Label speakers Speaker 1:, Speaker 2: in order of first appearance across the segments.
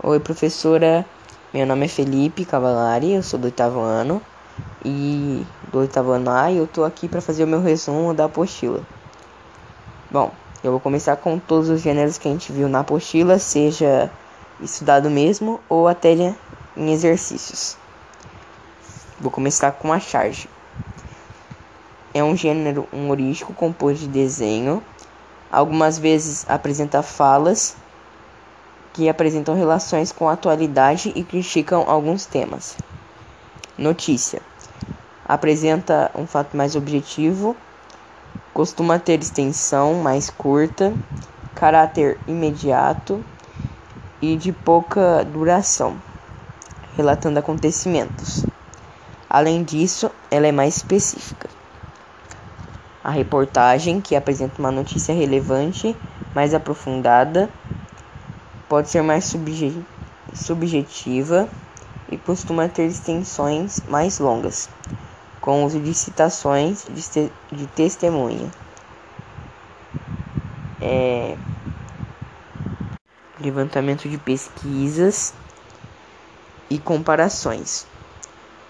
Speaker 1: Oi, professora. Meu nome é Felipe Cavalari, eu sou do oitavo ano e do oitavo ano A e eu tô aqui para fazer o meu resumo da apostila. Bom, eu vou começar com todos os gêneros que a gente viu na apostila, seja estudado mesmo ou até em exercícios. Vou começar com a charge. É um gênero humorístico composto de desenho. Algumas vezes apresenta falas que apresentam relações com a atualidade e criticam alguns temas. Notícia: apresenta um fato mais objetivo, costuma ter extensão mais curta, caráter imediato e de pouca duração, relatando acontecimentos. Além disso, ela é mais específica. A reportagem, que apresenta uma notícia relevante, mais aprofundada, pode ser mais subje subjetiva e costuma ter extensões mais longas, com uso de citações de, de testemunha. É... Levantamento de pesquisas e comparações.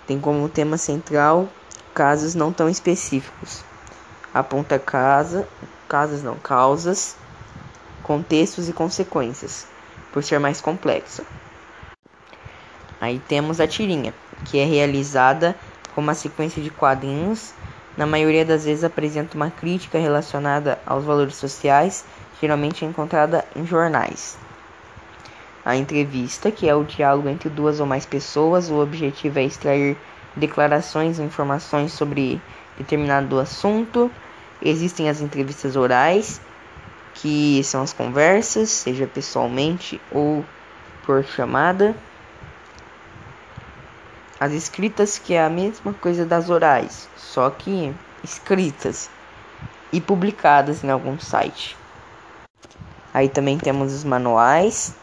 Speaker 1: Tem como tema central casos não tão específicos. Aponta casa, casos não causas, contextos e consequências por ser mais complexa. Aí temos a tirinha, que é realizada com uma sequência de quadrinhos, na maioria das vezes apresenta uma crítica relacionada aos valores sociais, geralmente encontrada em jornais. A entrevista, que é o diálogo entre duas ou mais pessoas, o objetivo é extrair declarações e informações sobre determinado assunto. Existem as entrevistas orais, que são as conversas, seja pessoalmente ou por chamada. As escritas, que é a mesma coisa das orais, só que escritas e publicadas em algum site. Aí também temos os manuais,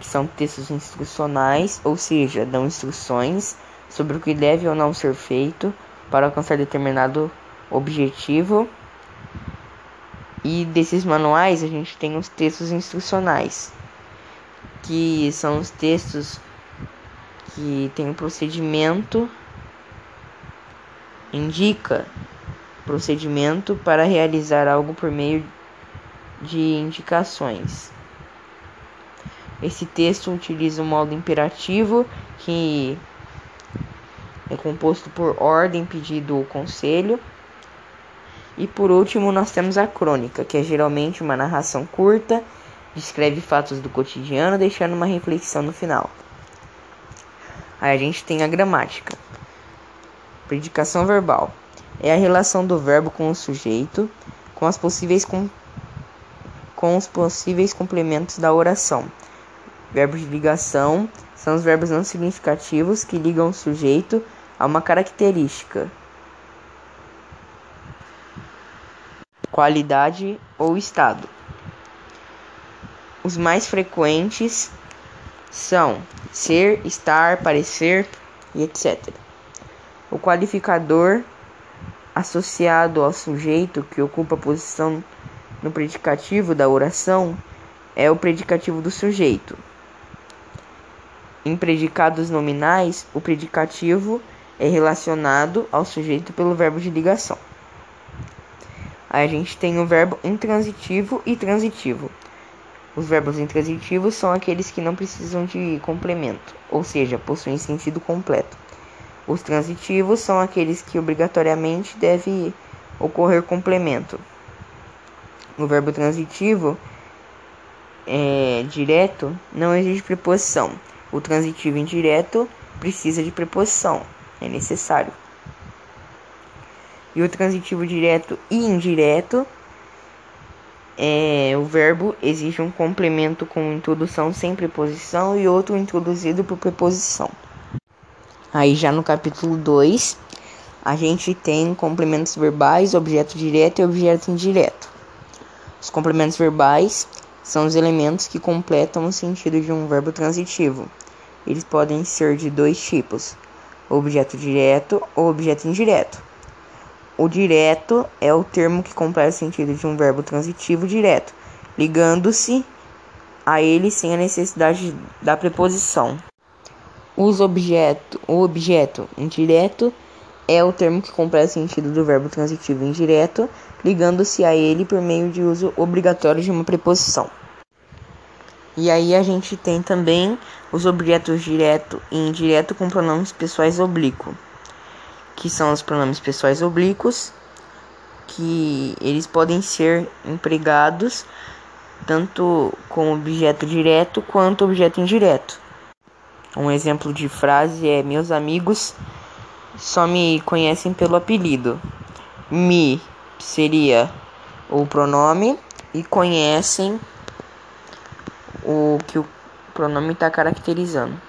Speaker 1: que são textos instrucionais, ou seja, dão instruções sobre o que deve ou não ser feito para alcançar determinado objetivo. E desses manuais a gente tem os textos instrucionais, que são os textos que tem um procedimento indica procedimento para realizar algo por meio de indicações. Esse texto utiliza o modo imperativo que é composto por ordem, pedido ou conselho e por último, nós temos a crônica, que é geralmente uma narração curta, descreve fatos do cotidiano, deixando uma reflexão no final. Aí a gente tem a gramática. Predicação verbal é a relação do verbo com o sujeito, com as possíveis com, com os possíveis complementos da oração. Verbos de ligação são os verbos não significativos que ligam o sujeito a uma característica. Qualidade ou estado. Os mais frequentes são ser, estar, parecer e etc. O qualificador associado ao sujeito que ocupa a posição no predicativo da oração é o predicativo do sujeito. Em predicados nominais, o predicativo é relacionado ao sujeito pelo verbo de ligação. A gente tem o verbo intransitivo e transitivo. Os verbos intransitivos são aqueles que não precisam de complemento, ou seja, possuem sentido completo. Os transitivos são aqueles que obrigatoriamente deve ocorrer complemento. No verbo transitivo é, direto não existe preposição. O transitivo indireto precisa de preposição, é necessário. E o transitivo direto e indireto é, o verbo exige um complemento com introdução sem preposição e outro introduzido por preposição. Aí já no capítulo 2, a gente tem complementos verbais, objeto direto e objeto indireto. Os complementos verbais são os elementos que completam o sentido de um verbo transitivo. Eles podem ser de dois tipos: objeto direto ou objeto indireto. O direto é o termo que completa o sentido de um verbo transitivo direto, ligando-se a ele sem a necessidade da preposição. Os objeto, o objeto indireto é o termo que completa o sentido do verbo transitivo indireto, ligando-se a ele por meio de uso obrigatório de uma preposição. E aí a gente tem também os objetos direto e indireto com pronomes pessoais oblíquo, que são os pronomes pessoais oblíquos, que eles podem ser empregados tanto com objeto direto quanto objeto indireto. Um exemplo de frase é: Meus amigos só me conhecem pelo apelido. Me seria o pronome e conhecem o que o pronome está caracterizando,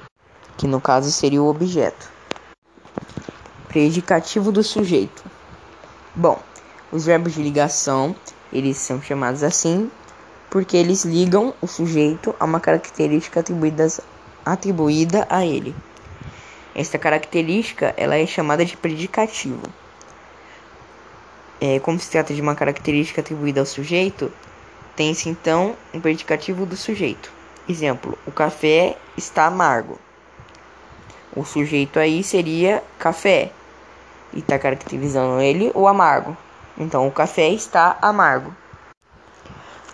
Speaker 1: que no caso seria o objeto. Predicativo do sujeito. Bom, os verbos de ligação, eles são chamados assim porque eles ligam o sujeito a uma característica atribuída, a ele. Esta característica ela é chamada de predicativo. É, como se trata de uma característica atribuída ao sujeito, tem-se então um predicativo do sujeito. Exemplo: o café está amargo. O sujeito aí seria café e está caracterizando ele o amargo. Então, o café está amargo.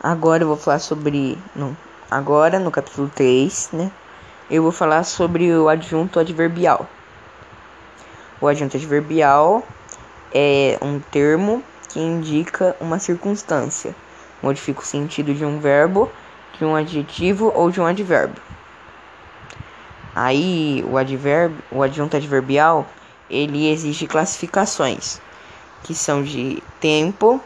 Speaker 1: Agora eu vou falar sobre. Não, agora no capítulo 3, né? Eu vou falar sobre o adjunto adverbial. O adjunto adverbial é um termo que indica uma circunstância, modifica o sentido de um verbo, de um adjetivo ou de um advérbio. Aí o advérbio, o adjunto adverbial, ele exige classificações, que são de tempo,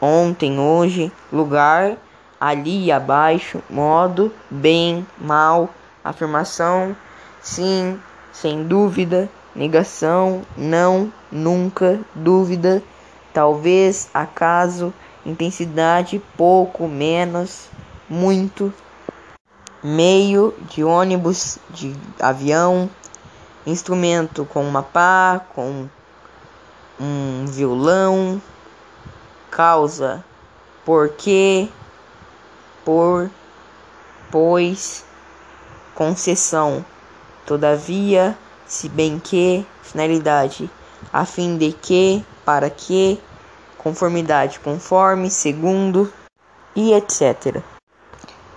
Speaker 1: ontem, hoje, lugar, ali, abaixo, modo, bem, mal, afirmação, sim, sem dúvida, negação, não, nunca, dúvida, talvez, acaso, intensidade, pouco, menos, muito, meio de ônibus, de avião, instrumento com uma pá, com um violão, causa, porque, por, pois, concessão, todavia, se bem que, finalidade, a fim de que, para que, conformidade, conforme, segundo e etc.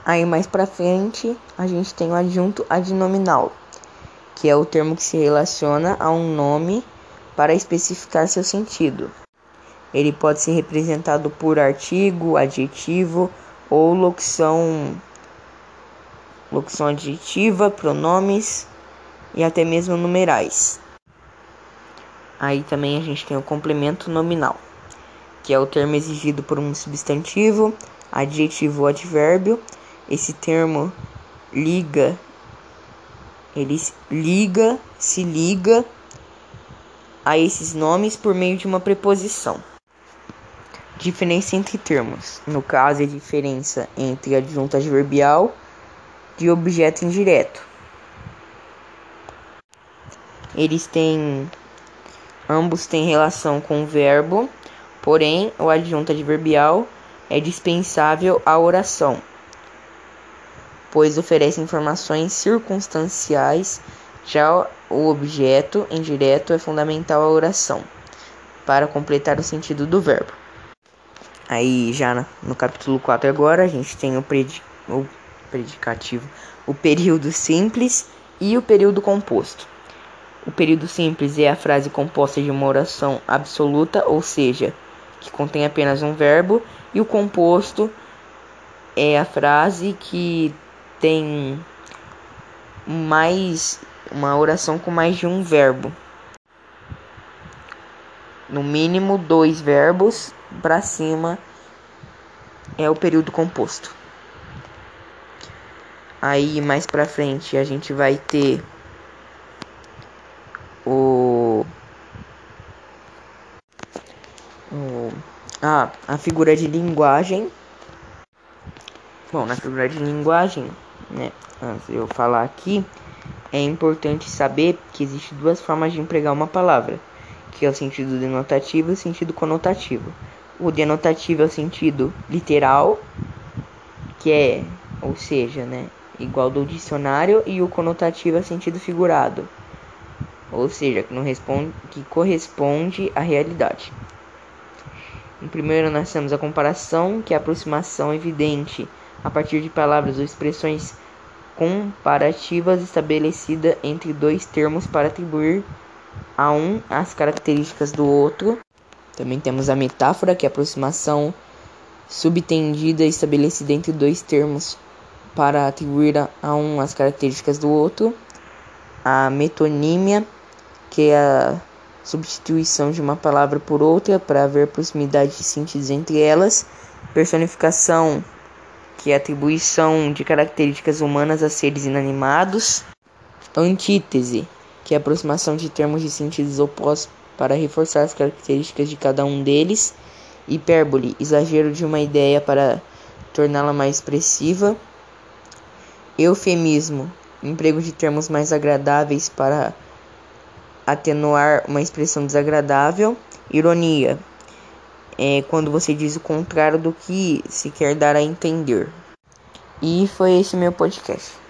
Speaker 1: Aí mais para frente a gente tem o adjunto adnominal, que é o termo que se relaciona a um nome para especificar seu sentido. Ele pode ser representado por artigo, adjetivo ou locução locução adjetiva, pronomes e até mesmo numerais. Aí também a gente tem o complemento nominal, que é o termo exigido por um substantivo, adjetivo ou advérbio. Esse termo liga, ele liga, se liga a esses nomes por meio de uma preposição. Diferença entre termos. No caso, é a diferença entre adjunto adverbial e objeto indireto. Eles têm ambos têm relação com o verbo, porém o adjunto adverbial é dispensável à oração, pois oferece informações circunstanciais, já o objeto indireto é fundamental à oração para completar o sentido do verbo. Aí já no capítulo 4 agora a gente tem o, predi o predicativo, o período simples e o período composto. O período simples é a frase composta de uma oração absoluta, ou seja, que contém apenas um verbo, e o composto é a frase que tem mais uma oração com mais de um verbo. No mínimo dois verbos para cima é o período composto. Aí mais para frente a gente vai ter o, o ah, a figura de linguagem. Bom, na figura de linguagem, né, antes de eu falar aqui, é importante saber que existem duas formas de empregar uma palavra que é o sentido denotativo e o sentido conotativo. O denotativo é o sentido literal, que é ou seja, né, igual do dicionário e o conotativo a sentido figurado, ou seja, que, não responde, que corresponde à realidade. Em primeiro, nós temos a comparação, que é a aproximação evidente a partir de palavras ou expressões comparativas estabelecida entre dois termos para atribuir a um as características do outro. Também temos a metáfora, que é a aproximação subtendida estabelecida entre dois termos para atribuir a um as características do outro. A metonímia, que é a substituição de uma palavra por outra para haver proximidade de síntese entre elas. Personificação, que é a atribuição de características humanas a seres inanimados. Antítese, que é a aproximação de termos de síntese opostos para reforçar as características de cada um deles. Hipérbole, exagero de uma ideia para torná-la mais expressiva. Eufemismo, emprego de termos mais agradáveis para atenuar uma expressão desagradável. Ironia, é quando você diz o contrário do que se quer dar a entender. E foi esse meu podcast.